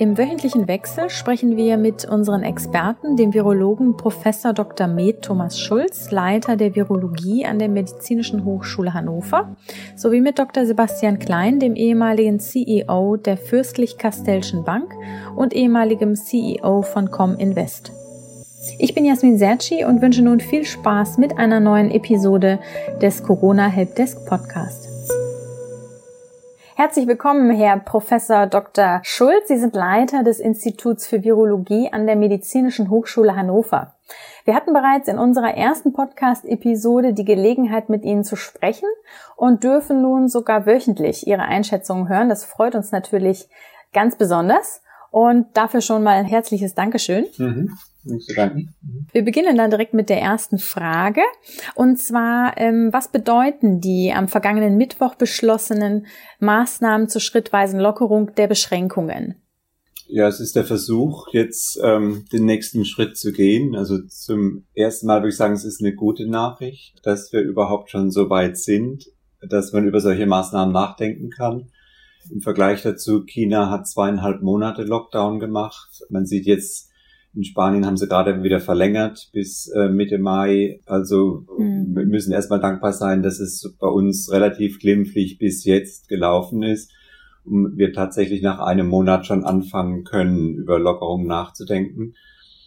Im wöchentlichen Wechsel sprechen wir mit unseren Experten, dem Virologen Professor Dr. Med Thomas Schulz, Leiter der Virologie an der Medizinischen Hochschule Hannover, sowie mit Dr. Sebastian Klein, dem ehemaligen CEO der Fürstlich-Kastellschen Bank und ehemaligem CEO von Cominvest. Ich bin Jasmin Serci und wünsche nun viel Spaß mit einer neuen Episode des Corona Helpdesk Podcast. Herzlich willkommen, Herr Professor Dr. Schulz. Sie sind Leiter des Instituts für Virologie an der Medizinischen Hochschule Hannover. Wir hatten bereits in unserer ersten Podcast-Episode die Gelegenheit, mit Ihnen zu sprechen und dürfen nun sogar wöchentlich Ihre Einschätzungen hören. Das freut uns natürlich ganz besonders. Und dafür schon mal ein herzliches Dankeschön. Mhm. Wir beginnen dann direkt mit der ersten Frage. Und zwar, ähm, was bedeuten die am vergangenen Mittwoch beschlossenen Maßnahmen zur schrittweisen Lockerung der Beschränkungen? Ja, es ist der Versuch, jetzt ähm, den nächsten Schritt zu gehen. Also zum ersten Mal würde ich sagen, es ist eine gute Nachricht, dass wir überhaupt schon so weit sind, dass man über solche Maßnahmen nachdenken kann. Im Vergleich dazu, China hat zweieinhalb Monate Lockdown gemacht. Man sieht jetzt in Spanien haben sie gerade wieder verlängert bis äh, Mitte Mai. Also mhm. wir müssen erstmal dankbar sein, dass es bei uns relativ glimpflich bis jetzt gelaufen ist und wir tatsächlich nach einem Monat schon anfangen können, über Lockerungen nachzudenken.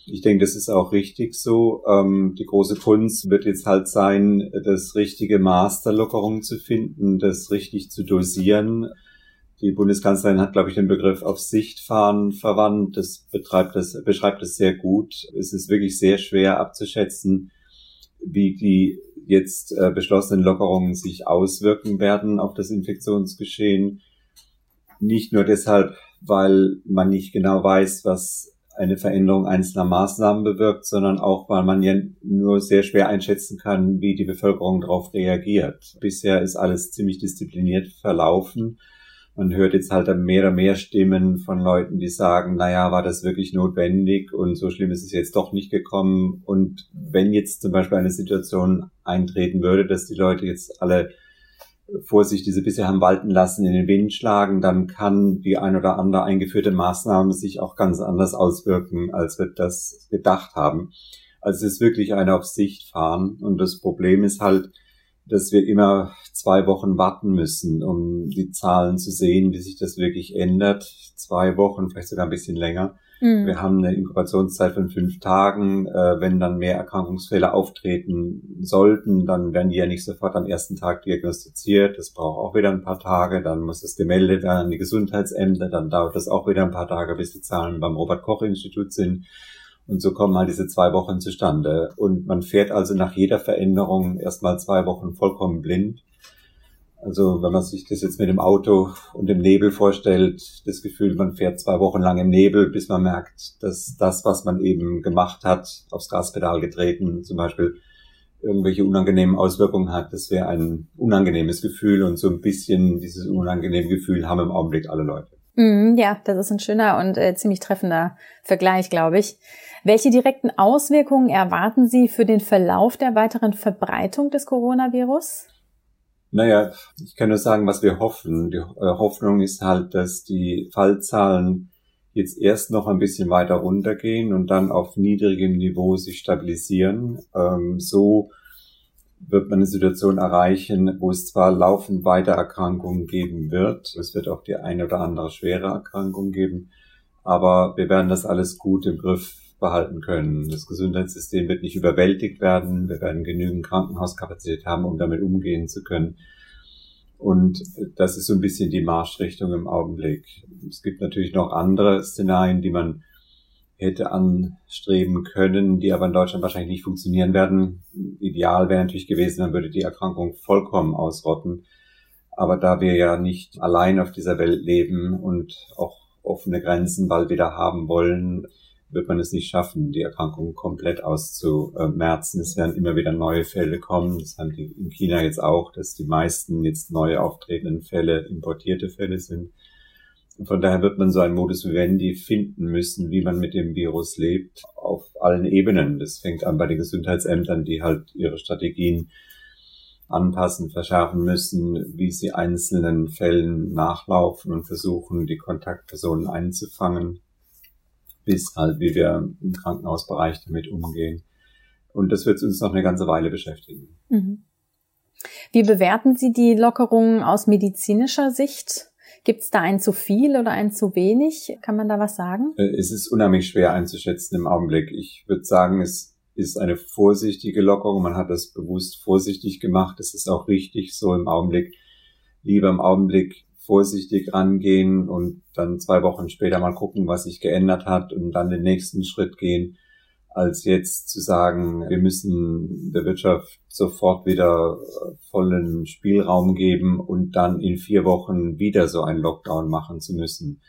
Ich denke, das ist auch richtig so. Ähm, die große Kunst wird jetzt halt sein, das richtige Maß der Lockerung zu finden, das richtig zu dosieren die Bundeskanzlerin hat, glaube ich, den Begriff auf Sicht fahren verwandt. Das betreibt das, beschreibt es sehr gut. Es ist wirklich sehr schwer abzuschätzen, wie die jetzt äh, beschlossenen Lockerungen sich auswirken werden auf das Infektionsgeschehen. Nicht nur deshalb, weil man nicht genau weiß, was eine Veränderung einzelner Maßnahmen bewirkt, sondern auch, weil man ja nur sehr schwer einschätzen kann, wie die Bevölkerung darauf reagiert. Bisher ist alles ziemlich diszipliniert verlaufen man hört jetzt halt mehr und mehr Stimmen von Leuten, die sagen, naja, war das wirklich notwendig und so schlimm ist es jetzt doch nicht gekommen. Und wenn jetzt zum Beispiel eine Situation eintreten würde, dass die Leute jetzt alle Vorsicht, die sie bisher haben walten lassen, in den Wind schlagen, dann kann die ein oder andere eingeführte Maßnahme sich auch ganz anders auswirken, als wir das gedacht haben. Also es ist wirklich eine auf Sicht fahren. Und das Problem ist halt, dass wir immer zwei Wochen warten müssen, um die Zahlen zu sehen, wie sich das wirklich ändert. Zwei Wochen, vielleicht sogar ein bisschen länger. Mhm. Wir haben eine Inkubationszeit von fünf Tagen. Äh, wenn dann mehr Erkrankungsfälle auftreten sollten, dann werden die ja nicht sofort am ersten Tag diagnostiziert. Das braucht auch wieder ein paar Tage. Dann muss es gemeldet werden an die Gesundheitsämter. Dann dauert das auch wieder ein paar Tage, bis die Zahlen beim Robert-Koch-Institut sind. Und so kommen halt diese zwei Wochen zustande. Und man fährt also nach jeder Veränderung erstmal zwei Wochen vollkommen blind. Also wenn man sich das jetzt mit dem Auto und dem Nebel vorstellt, das Gefühl, man fährt zwei Wochen lang im Nebel, bis man merkt, dass das, was man eben gemacht hat, aufs Gaspedal getreten, zum Beispiel irgendwelche unangenehmen Auswirkungen hat, das wäre ein unangenehmes Gefühl und so ein bisschen dieses unangenehme Gefühl haben im Augenblick alle Leute. Mm, ja, das ist ein schöner und äh, ziemlich treffender Vergleich, glaube ich. Welche direkten Auswirkungen erwarten Sie für den Verlauf der weiteren Verbreitung des Coronavirus? Naja, ich kann nur sagen, was wir hoffen. Die äh, Hoffnung ist halt, dass die Fallzahlen jetzt erst noch ein bisschen weiter runtergehen und dann auf niedrigem Niveau sich stabilisieren. Ähm, so wird man eine Situation erreichen, wo es zwar laufend weiter Erkrankungen geben wird, es wird auch die eine oder andere schwere Erkrankung geben, aber wir werden das alles gut im Griff behalten können. Das Gesundheitssystem wird nicht überwältigt werden. Wir werden genügend Krankenhauskapazität haben, um damit umgehen zu können. Und das ist so ein bisschen die Marschrichtung im Augenblick. Es gibt natürlich noch andere Szenarien, die man hätte anstreben können, die aber in Deutschland wahrscheinlich nicht funktionieren werden. Ideal wäre natürlich gewesen, man würde die Erkrankung vollkommen ausrotten. Aber da wir ja nicht allein auf dieser Welt leben und auch offene Grenzen bald wieder haben wollen, wird man es nicht schaffen, die Erkrankung komplett auszumerzen. Es werden immer wieder neue Fälle kommen. Das haben die in China jetzt auch, dass die meisten jetzt neu auftretenden Fälle importierte Fälle sind. Und von daher wird man so ein Modus vivendi finden müssen, wie man mit dem Virus lebt, auf allen Ebenen. Das fängt an bei den Gesundheitsämtern, die halt ihre Strategien anpassen, verschärfen müssen, wie sie einzelnen Fällen nachlaufen und versuchen, die Kontaktpersonen einzufangen, bis halt, wie wir im Krankenhausbereich damit umgehen. Und das wird uns noch eine ganze Weile beschäftigen. Mhm. Wie bewerten Sie die Lockerungen aus medizinischer Sicht? Gibt es da ein zu viel oder ein zu wenig? Kann man da was sagen? Äh, es ist unheimlich schwer einzuschätzen im Augenblick. Ich würde sagen, es ist eine vorsichtige Lockerung. Man hat das bewusst vorsichtig gemacht. Das ist auch richtig so im Augenblick. Lieber im Augenblick vorsichtig rangehen und dann zwei Wochen später mal gucken, was sich geändert hat und dann den nächsten Schritt gehen, als jetzt zu sagen, wir müssen der Wirtschaft sofort wieder vollen Spielraum geben und dann in vier Wochen wieder so einen Lockdown machen zu müssen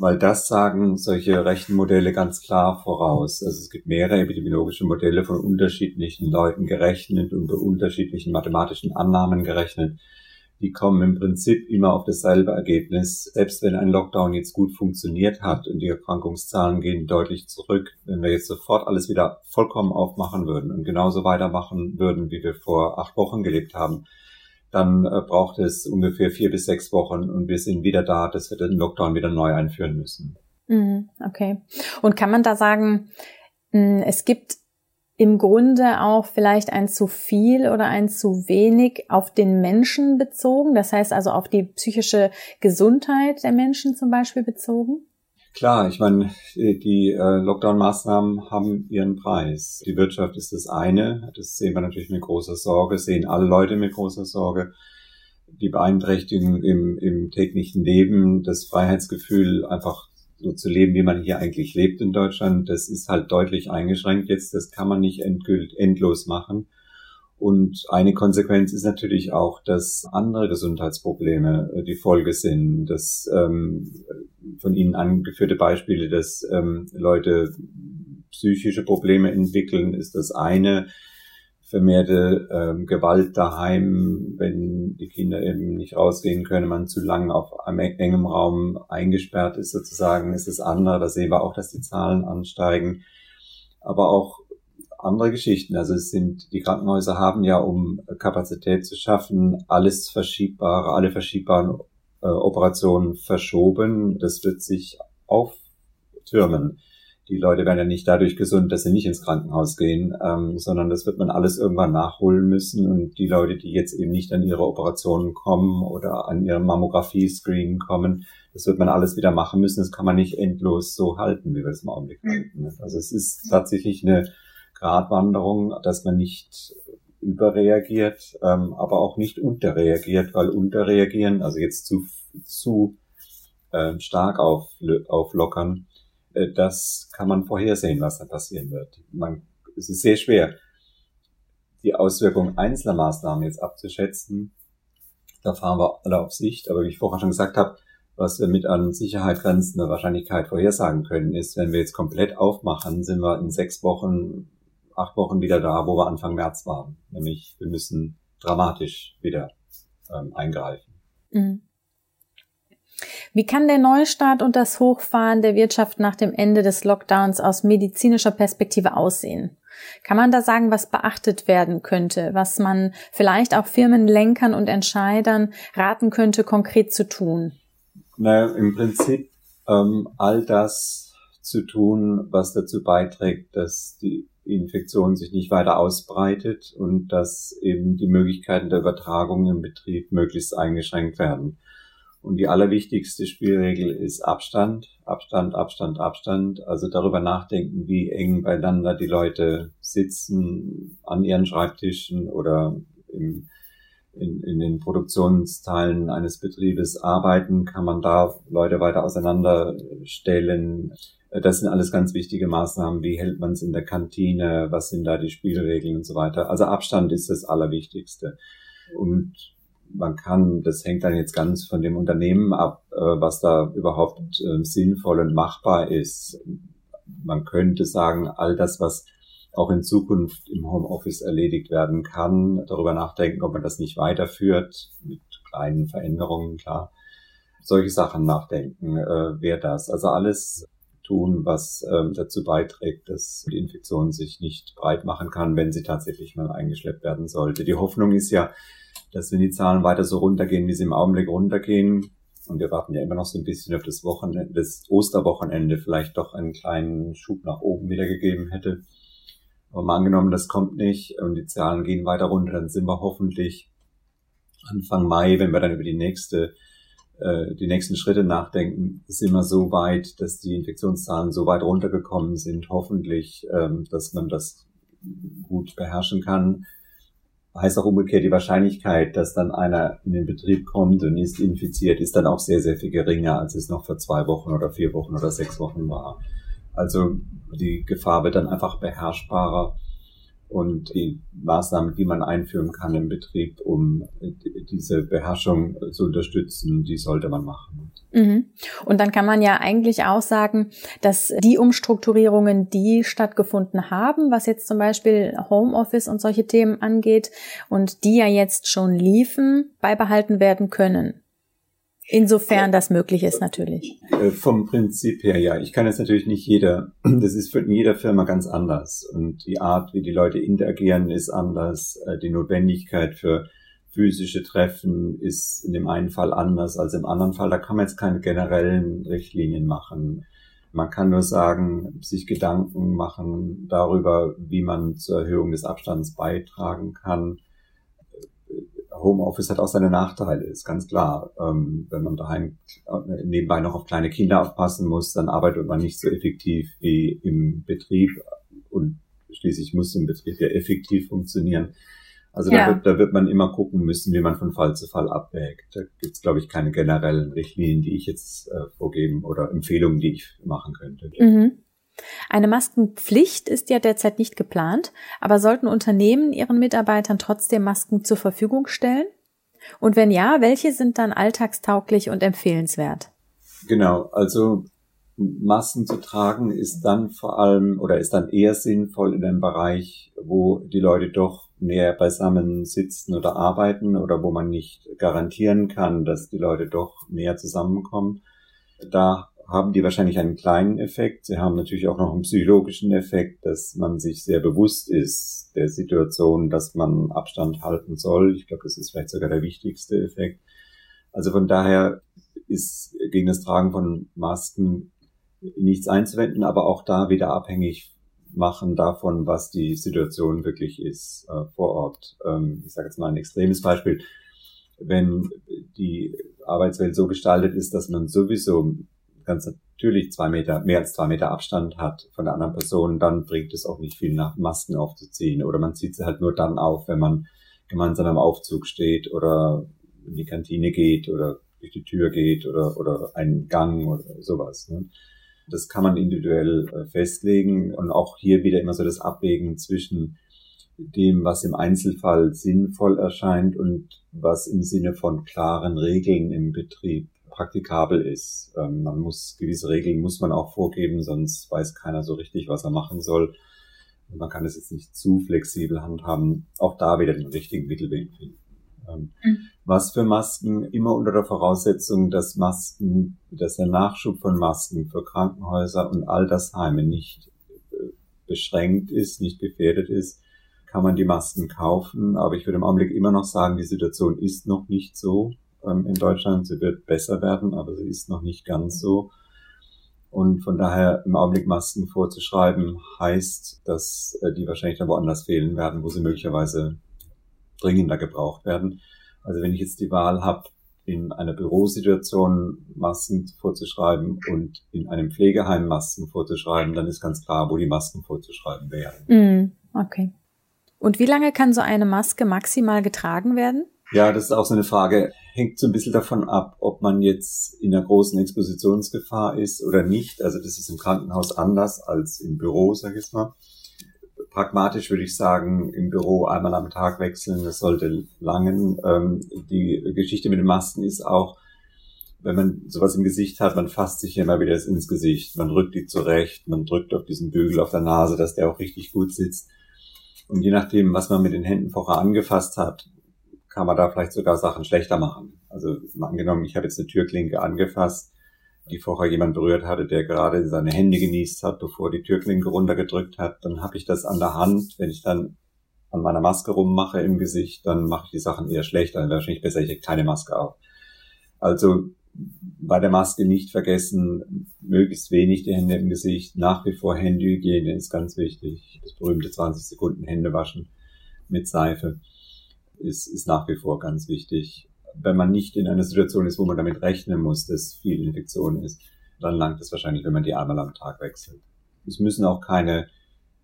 weil das sagen solche Rechenmodelle ganz klar voraus. Also es gibt mehrere epidemiologische Modelle von unterschiedlichen Leuten gerechnet und bei unterschiedlichen mathematischen Annahmen gerechnet. Die kommen im Prinzip immer auf dasselbe Ergebnis. Selbst wenn ein Lockdown jetzt gut funktioniert hat und die Erkrankungszahlen gehen deutlich zurück, wenn wir jetzt sofort alles wieder vollkommen aufmachen würden und genauso weitermachen würden, wie wir vor acht Wochen gelebt haben, dann äh, braucht es ungefähr vier bis sechs Wochen und wir sind wieder da, dass wir den Lockdown wieder neu einführen müssen. Mhm, okay. Und kann man da sagen, hm, es gibt im Grunde auch vielleicht ein zu viel oder ein zu wenig auf den Menschen bezogen, das heißt also auf die psychische Gesundheit der Menschen zum Beispiel bezogen? Klar, ich meine, die äh, Lockdown-Maßnahmen haben ihren Preis. Die Wirtschaft ist das eine, das sehen wir natürlich mit großer Sorge, sehen alle Leute mit großer Sorge. Die Beeinträchtigung im, im täglichen Leben, das Freiheitsgefühl, einfach so zu leben, wie man hier eigentlich lebt in Deutschland, das ist halt deutlich eingeschränkt jetzt. Das kann man nicht endgült, endlos machen. Und eine Konsequenz ist natürlich auch, dass andere Gesundheitsprobleme äh, die Folge sind. Dass ähm, von Ihnen angeführte Beispiele, dass ähm, Leute psychische Probleme entwickeln, ist das eine. Vermehrte ähm, Gewalt daheim, wenn die Kinder eben nicht rausgehen können, man zu lange auf einem engem Raum eingesperrt ist sozusagen, ist das andere. Da sehen wir auch, dass die Zahlen ansteigen. Aber auch andere Geschichten. Also es sind, die Krankenhäuser haben ja, um Kapazität zu schaffen, alles verschiebbare, alle verschiebbaren äh, Operationen verschoben. Das wird sich auftürmen. Die Leute werden ja nicht dadurch gesund, dass sie nicht ins Krankenhaus gehen, ähm, sondern das wird man alles irgendwann nachholen müssen. Und die Leute, die jetzt eben nicht an ihre Operationen kommen oder an ihren Mammographie-Screen kommen, das wird man alles wieder machen müssen. Das kann man nicht endlos so halten, wie wir es im Augenblick mhm. halten. Also es ist tatsächlich eine Gratwanderung, dass man nicht überreagiert, ähm, aber auch nicht unterreagiert, weil unterreagieren, also jetzt zu, zu äh, stark auf, auflockern, das kann man vorhersehen, was da passieren wird. Man, es ist sehr schwer, die Auswirkungen einzelner Maßnahmen jetzt abzuschätzen. Da fahren wir alle auf Sicht, aber wie ich vorher schon gesagt habe, was wir mit an Sicherheit grenzender Wahrscheinlichkeit vorhersagen können, ist, wenn wir jetzt komplett aufmachen, sind wir in sechs Wochen acht Wochen wieder da, wo wir Anfang März waren. Nämlich, wir müssen dramatisch wieder ähm, eingreifen. Mhm. Wie kann der Neustart und das Hochfahren der Wirtschaft nach dem Ende des Lockdowns aus medizinischer Perspektive aussehen? Kann man da sagen, was beachtet werden könnte, was man vielleicht auch Firmenlenkern und Entscheidern raten könnte, konkret zu tun? Naja, im Prinzip ähm, all das zu tun, was dazu beiträgt, dass die Infektion sich nicht weiter ausbreitet und dass eben die Möglichkeiten der Übertragung im Betrieb möglichst eingeschränkt werden. Und die allerwichtigste Spielregel ist Abstand, Abstand, Abstand, Abstand. Also darüber nachdenken, wie eng beieinander die Leute sitzen an ihren Schreibtischen oder im, in, in den Produktionsteilen eines Betriebes arbeiten. Kann man da Leute weiter auseinanderstellen? Das sind alles ganz wichtige Maßnahmen. Wie hält man es in der Kantine? Was sind da die Spielregeln und so weiter? Also Abstand ist das Allerwichtigste. Und man kann, das hängt dann jetzt ganz von dem Unternehmen ab, äh, was da überhaupt äh, sinnvoll und machbar ist. man könnte sagen, all das, was auch in Zukunft im Homeoffice erledigt werden kann, darüber nachdenken, ob man das nicht weiterführt, mit kleinen Veränderungen, klar. Solche Sachen nachdenken, äh, wäre das. Also alles tun, was ähm, dazu beiträgt, dass die Infektion sich nicht breit machen kann, wenn sie tatsächlich mal eingeschleppt werden sollte. Die Hoffnung ist ja, dass wenn die Zahlen weiter so runtergehen, wie sie im Augenblick runtergehen, und wir warten ja immer noch so ein bisschen auf das Wochenende, das Osterwochenende vielleicht doch einen kleinen Schub nach oben wieder gegeben hätte. Aber mal angenommen, das kommt nicht und die Zahlen gehen weiter runter, dann sind wir hoffentlich Anfang Mai, wenn wir dann über die nächste äh, die nächsten Schritte nachdenken, sind wir so weit, dass die Infektionszahlen so weit runtergekommen sind, hoffentlich, ähm, dass man das gut beherrschen kann. Heißt auch umgekehrt, die Wahrscheinlichkeit, dass dann einer in den Betrieb kommt und ist infiziert, ist dann auch sehr, sehr viel geringer, als es noch vor zwei Wochen oder vier Wochen oder sechs Wochen war. Also die Gefahr wird dann einfach beherrschbarer und die Maßnahmen, die man einführen kann im Betrieb, um diese Beherrschung zu unterstützen, die sollte man machen. Mhm. Und dann kann man ja eigentlich auch sagen, dass die Umstrukturierungen, die stattgefunden haben, was jetzt zum Beispiel Homeoffice und solche Themen angeht und die ja jetzt schon liefen, beibehalten werden können. Insofern das möglich ist natürlich. Äh, vom Prinzip her ja. Ich kann jetzt natürlich nicht jeder, das ist für jeder Firma ganz anders. Und die Art, wie die Leute interagieren, ist anders. Äh, die Notwendigkeit für physische Treffen ist in dem einen Fall anders als im anderen Fall. Da kann man jetzt keine generellen Richtlinien machen. Man kann nur sagen, sich Gedanken machen darüber, wie man zur Erhöhung des Abstands beitragen kann Homeoffice hat auch seine Nachteile, ist ganz klar. Ähm, wenn man daheim äh, nebenbei noch auf kleine Kinder aufpassen muss, dann arbeitet man nicht so effektiv wie im Betrieb und schließlich muss im Betrieb ja effektiv funktionieren. Also ja. da, wird, da wird man immer gucken müssen, wie man von Fall zu Fall abwägt. Da gibt es, glaube ich, keine generellen Richtlinien, die ich jetzt äh, vorgeben oder Empfehlungen, die ich machen könnte. Mhm. Eine Maskenpflicht ist ja derzeit nicht geplant, aber sollten Unternehmen ihren Mitarbeitern trotzdem Masken zur Verfügung stellen? Und wenn ja, welche sind dann alltagstauglich und empfehlenswert? Genau, also Masken zu tragen ist dann vor allem oder ist dann eher sinnvoll in einem Bereich, wo die Leute doch näher beisammen sitzen oder arbeiten oder wo man nicht garantieren kann, dass die Leute doch näher zusammenkommen. Da haben die wahrscheinlich einen kleinen Effekt. Sie haben natürlich auch noch einen psychologischen Effekt, dass man sich sehr bewusst ist der Situation, dass man Abstand halten soll. Ich glaube, das ist vielleicht sogar der wichtigste Effekt. Also von daher ist gegen das Tragen von Masken nichts einzuwenden, aber auch da wieder abhängig machen davon, was die Situation wirklich ist äh, vor Ort. Ähm, ich sage jetzt mal ein extremes Beispiel. Wenn die Arbeitswelt so gestaltet ist, dass man sowieso ganz natürlich zwei Meter, mehr als zwei Meter Abstand hat von der anderen Person, dann bringt es auch nicht viel nach Masken aufzuziehen. Oder man zieht sie halt nur dann auf, wenn man gemeinsam am Aufzug steht oder in die Kantine geht oder durch die Tür geht oder, oder einen Gang oder sowas. Ne? Das kann man individuell äh, festlegen und auch hier wieder immer so das Abwägen zwischen dem, was im Einzelfall sinnvoll erscheint und was im Sinne von klaren Regeln im Betrieb praktikabel ist. Ähm, man muss gewisse Regeln muss man auch vorgeben, sonst weiß keiner so richtig, was er machen soll. Man kann es jetzt nicht zu flexibel handhaben. Auch da wieder den richtigen Mittelweg finden. Ähm, mhm. Was für Masken immer unter der Voraussetzung, dass Masken, dass der Nachschub von Masken für Krankenhäuser und Altersheime nicht äh, beschränkt ist, nicht gefährdet ist, kann man die Masken kaufen. Aber ich würde im Augenblick immer noch sagen, die Situation ist noch nicht so ähm, in Deutschland. Sie wird besser werden, aber sie ist noch nicht ganz so. Und von daher im Augenblick Masken vorzuschreiben, heißt, dass äh, die wahrscheinlich dann woanders fehlen werden, wo sie möglicherweise dringender gebraucht werden. Also wenn ich jetzt die Wahl habe, in einer Bürosituation Masken vorzuschreiben und in einem Pflegeheim Masken vorzuschreiben, dann ist ganz klar, wo die Masken vorzuschreiben wären. Mm, okay. Und wie lange kann so eine Maske maximal getragen werden? Ja, das ist auch so eine Frage. Hängt so ein bisschen davon ab, ob man jetzt in einer großen Expositionsgefahr ist oder nicht. Also das ist im Krankenhaus anders als im Büro, sag ich mal. Pragmatisch würde ich sagen, im Büro einmal am Tag wechseln, das sollte langen. Ähm, die Geschichte mit den Masken ist auch, wenn man sowas im Gesicht hat, man fasst sich immer wieder ins Gesicht, man rückt die zurecht, man drückt auf diesen Bügel auf der Nase, dass der auch richtig gut sitzt. Und je nachdem, was man mit den Händen vorher angefasst hat, kann man da vielleicht sogar Sachen schlechter machen. Also angenommen, ich habe jetzt eine Türklinke angefasst, die vorher jemand berührt hatte, der gerade seine Hände genießt hat, bevor die Türklinke runtergedrückt hat, dann habe ich das an der Hand. Wenn ich dann an meiner Maske rummache im Gesicht, dann mache ich die Sachen eher schlechter. Dann wahrscheinlich besser, ich keine Maske auf. Also bei der Maske nicht vergessen, möglichst wenig die Hände im Gesicht. Nach wie vor Händehygiene ist ganz wichtig. Das berühmte 20 Sekunden Hände waschen mit Seife ist, ist nach wie vor ganz wichtig. Wenn man nicht in einer Situation ist, wo man damit rechnen muss, dass viel Infektion ist, dann langt es wahrscheinlich, wenn man die einmal am Tag wechselt. Es müssen auch keine,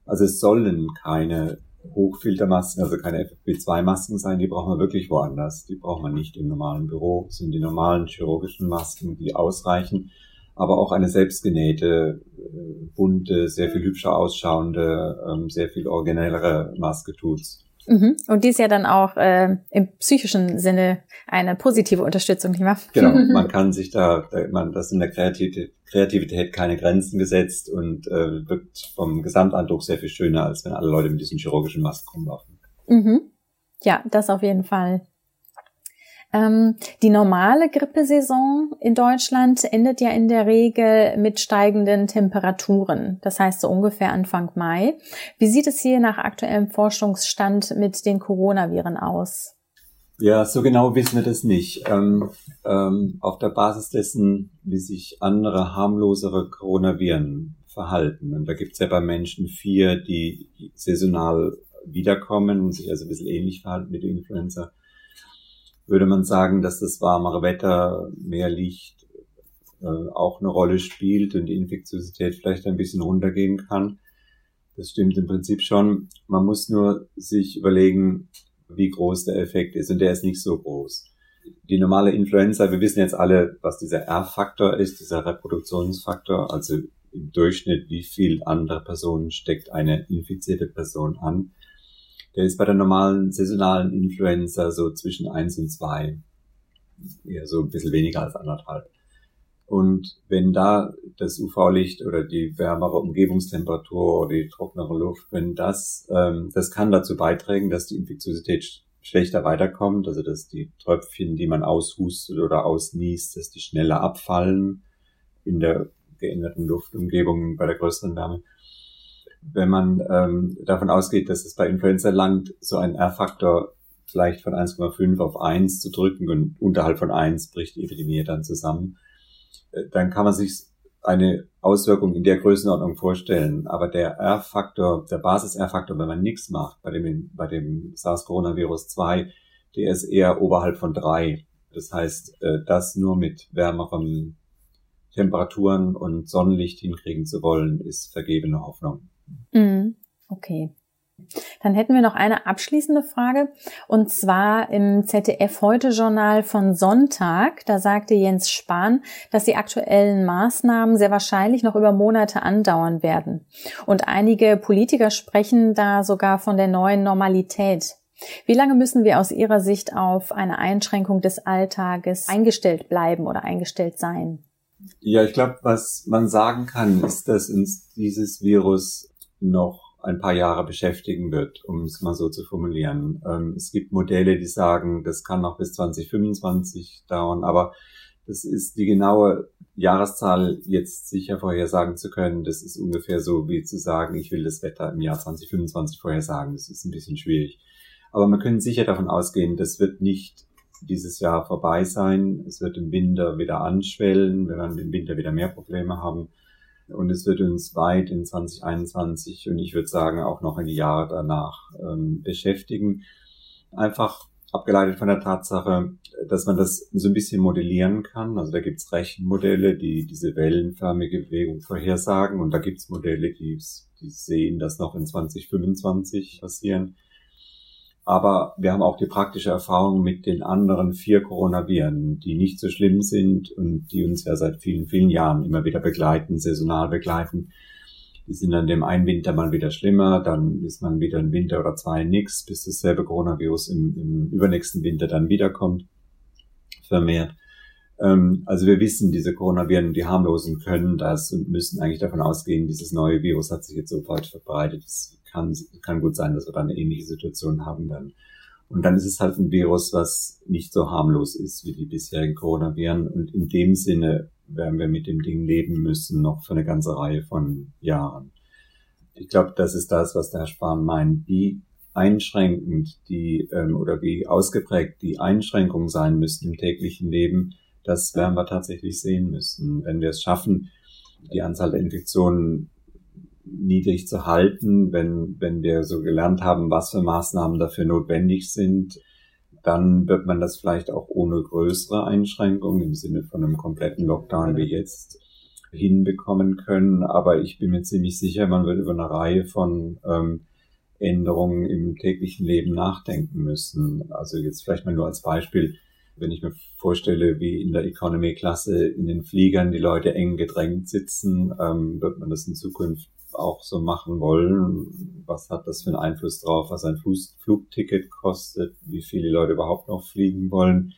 also es sollen keine Hochfiltermasken, also keine FFP2-Masken sein, die braucht man wirklich woanders. Die braucht man nicht im normalen Büro. Das sind die normalen chirurgischen Masken, die ausreichen. Aber auch eine selbstgenähte, äh, bunte, sehr viel hübscher ausschauende, ähm, sehr viel originellere Maske tut's. Mhm. Und die ist ja dann auch äh, im psychischen Sinne eine positive Unterstützung, nicht wahr? Genau, man kann sich da, man, das in der Kreativität, Kreativität keine Grenzen gesetzt und äh, wirkt vom Gesamteindruck sehr viel schöner, als wenn alle Leute mit diesen chirurgischen Masken rumlaufen. Mhm. Ja, das auf jeden Fall. Ähm, die normale Grippesaison in Deutschland endet ja in der Regel mit steigenden Temperaturen. Das heißt so ungefähr Anfang Mai. Wie sieht es hier nach aktuellem Forschungsstand mit den Coronaviren aus? Ja, so genau wissen wir das nicht. Ähm, ähm, auf der Basis dessen, wie sich andere harmlosere Coronaviren verhalten. Und da gibt es ja bei Menschen vier, die saisonal wiederkommen und sich also ein bisschen ähnlich verhalten mit der Influenza würde man sagen, dass das warmere Wetter, mehr Licht äh, auch eine Rolle spielt und die Infektiosität vielleicht ein bisschen runtergehen kann. Das stimmt im Prinzip schon. Man muss nur sich überlegen, wie groß der Effekt ist und der ist nicht so groß. Die normale Influenza, wir wissen jetzt alle, was dieser R-Faktor ist, dieser Reproduktionsfaktor, also im Durchschnitt, wie viel andere Personen steckt eine infizierte Person an. Der ist bei der normalen saisonalen Influenza so zwischen eins und zwei, Eher so ein bisschen weniger als anderthalb. Und wenn da das UV-Licht oder die wärmere Umgebungstemperatur oder die trocknere Luft, wenn das, ähm, das kann dazu beitragen, dass die Infektiosität schlechter weiterkommt, also dass die Tröpfchen, die man aushustet oder ausniest, dass die schneller abfallen in der geänderten Luftumgebung bei der größeren Wärme wenn man ähm, davon ausgeht, dass es bei Influenza langt, so ein R-Faktor vielleicht von 1,5 auf 1 zu drücken und unterhalb von 1 bricht die Epidemie dann zusammen, äh, dann kann man sich eine Auswirkung in der Größenordnung vorstellen. Aber der R-Faktor, der Basis-R-Faktor, wenn man nichts macht, bei dem, bei dem SARS-Coronavirus 2, der ist eher oberhalb von 3. Das heißt, äh, das nur mit wärmeren Temperaturen und Sonnenlicht hinkriegen zu wollen, ist vergebene Hoffnung. Mhm. Okay. Dann hätten wir noch eine abschließende Frage. Und zwar im ZDF Heute Journal von Sonntag. Da sagte Jens Spahn, dass die aktuellen Maßnahmen sehr wahrscheinlich noch über Monate andauern werden. Und einige Politiker sprechen da sogar von der neuen Normalität. Wie lange müssen wir aus Ihrer Sicht auf eine Einschränkung des Alltages eingestellt bleiben oder eingestellt sein? Ja, ich glaube, was man sagen kann, ist, dass uns dieses Virus noch ein paar Jahre beschäftigen wird, um es mal so zu formulieren. Ähm, es gibt Modelle, die sagen, das kann noch bis 2025 dauern, aber das ist die genaue Jahreszahl jetzt sicher vorhersagen zu können. Das ist ungefähr so wie zu sagen, ich will das Wetter im Jahr 2025 vorhersagen. Das ist ein bisschen schwierig. Aber man können sicher davon ausgehen, das wird nicht dieses Jahr vorbei sein. Es wird im Winter wieder anschwellen. Wir werden im Winter wieder mehr Probleme haben. Und es wird uns weit in 2021 und ich würde sagen auch noch in die Jahre danach ähm, beschäftigen. Einfach abgeleitet von der Tatsache, dass man das so ein bisschen modellieren kann. Also da gibt's Rechenmodelle, die diese wellenförmige Bewegung vorhersagen und da gibt's Modelle, die, die sehen das noch in 2025 passieren. Aber wir haben auch die praktische Erfahrung mit den anderen vier Coronaviren, die nicht so schlimm sind und die uns ja seit vielen, vielen Jahren immer wieder begleiten, saisonal begleiten. Die sind dann dem einen Winter mal wieder schlimmer, dann ist man wieder ein Winter oder zwei nix, bis dasselbe Coronavirus im, im übernächsten Winter dann wiederkommt, vermehrt. Ähm, also wir wissen, diese Coronaviren, die harmlosen können das und müssen eigentlich davon ausgehen, dieses neue Virus hat sich jetzt sofort verbreitet. Es kann, kann gut sein, dass wir dann eine ähnliche Situation haben werden. Und dann ist es halt ein Virus, was nicht so harmlos ist wie die bisherigen Coronaviren. Und in dem Sinne werden wir mit dem Ding leben müssen, noch für eine ganze Reihe von Jahren. Ich glaube, das ist das, was der Herr Spahn meint. Wie einschränkend die ähm, oder wie ausgeprägt die Einschränkungen sein müssen im täglichen Leben, das werden wir tatsächlich sehen müssen. Wenn wir es schaffen, die Anzahl der Infektionen niedrig zu halten, wenn, wenn wir so gelernt haben, was für Maßnahmen dafür notwendig sind, dann wird man das vielleicht auch ohne größere Einschränkungen im Sinne von einem kompletten Lockdown wie jetzt hinbekommen können. Aber ich bin mir ziemlich sicher, man wird über eine Reihe von ähm, Änderungen im täglichen Leben nachdenken müssen. Also jetzt vielleicht mal nur als Beispiel, wenn ich mir vorstelle, wie in der Economy-Klasse in den Fliegern die Leute eng gedrängt sitzen, ähm, wird man das in Zukunft auch so machen wollen. Was hat das für einen Einfluss drauf, was ein Flugticket kostet, wie viele Leute überhaupt noch fliegen wollen?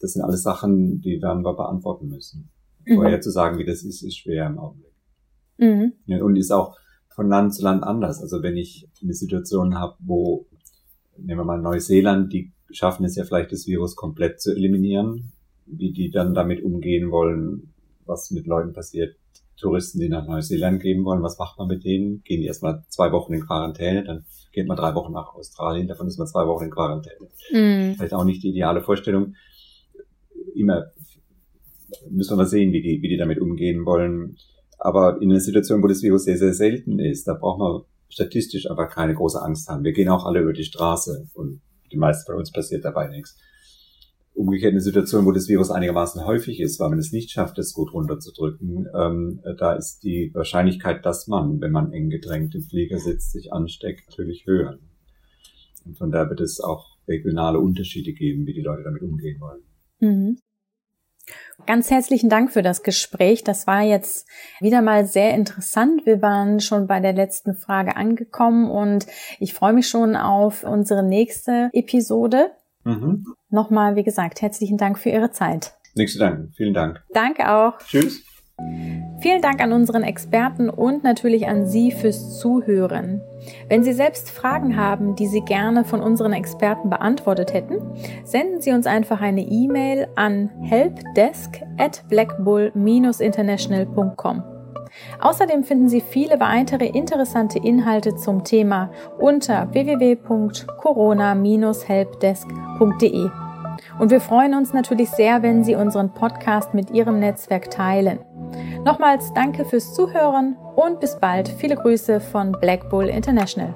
Das sind alles Sachen, die werden wir beantworten müssen. Mhm. Vorher zu sagen, wie das ist, ist schwer im Augenblick. Mhm. Und ist auch von Land zu Land anders. Also wenn ich eine Situation habe, wo, nehmen wir mal Neuseeland, die schaffen es ja vielleicht, das Virus komplett zu eliminieren, wie die dann damit umgehen wollen, was mit Leuten passiert, Touristen, die nach Neuseeland gehen wollen, was macht man mit denen? Gehen die erstmal zwei Wochen in Quarantäne, dann geht man drei Wochen nach Australien, davon ist man zwei Wochen in Quarantäne. Mhm. Vielleicht auch nicht die ideale Vorstellung. Immer müssen wir mal sehen, wie die, wie die damit umgehen wollen. Aber in einer Situation, wo das Virus sehr, sehr selten ist, da braucht man statistisch einfach keine große Angst haben. Wir gehen auch alle über die Straße und die meisten von uns passiert dabei nichts umgekehrt eine Situation, wo das Virus einigermaßen häufig ist, weil man es nicht schafft, es gut runterzudrücken, ähm, da ist die Wahrscheinlichkeit, dass man, wenn man eng gedrängt im Flieger sitzt, sich ansteckt, natürlich höher. Und von daher wird es auch regionale Unterschiede geben, wie die Leute damit umgehen wollen. Mhm. Ganz herzlichen Dank für das Gespräch. Das war jetzt wieder mal sehr interessant. Wir waren schon bei der letzten Frage angekommen und ich freue mich schon auf unsere nächste Episode. Mhm. Nochmal, wie gesagt, herzlichen Dank für Ihre Zeit. Nichts zu danken. Vielen Dank. Danke auch. Tschüss. Vielen Dank an unseren Experten und natürlich an Sie fürs Zuhören. Wenn Sie selbst Fragen haben, die Sie gerne von unseren Experten beantwortet hätten, senden Sie uns einfach eine E-Mail an helpdesk at blackbull-international.com. Außerdem finden Sie viele weitere interessante Inhalte zum Thema unter www.corona-helpdesk.de. Und wir freuen uns natürlich sehr, wenn Sie unseren Podcast mit Ihrem Netzwerk teilen. Nochmals danke fürs Zuhören und bis bald. Viele Grüße von Black Bull International.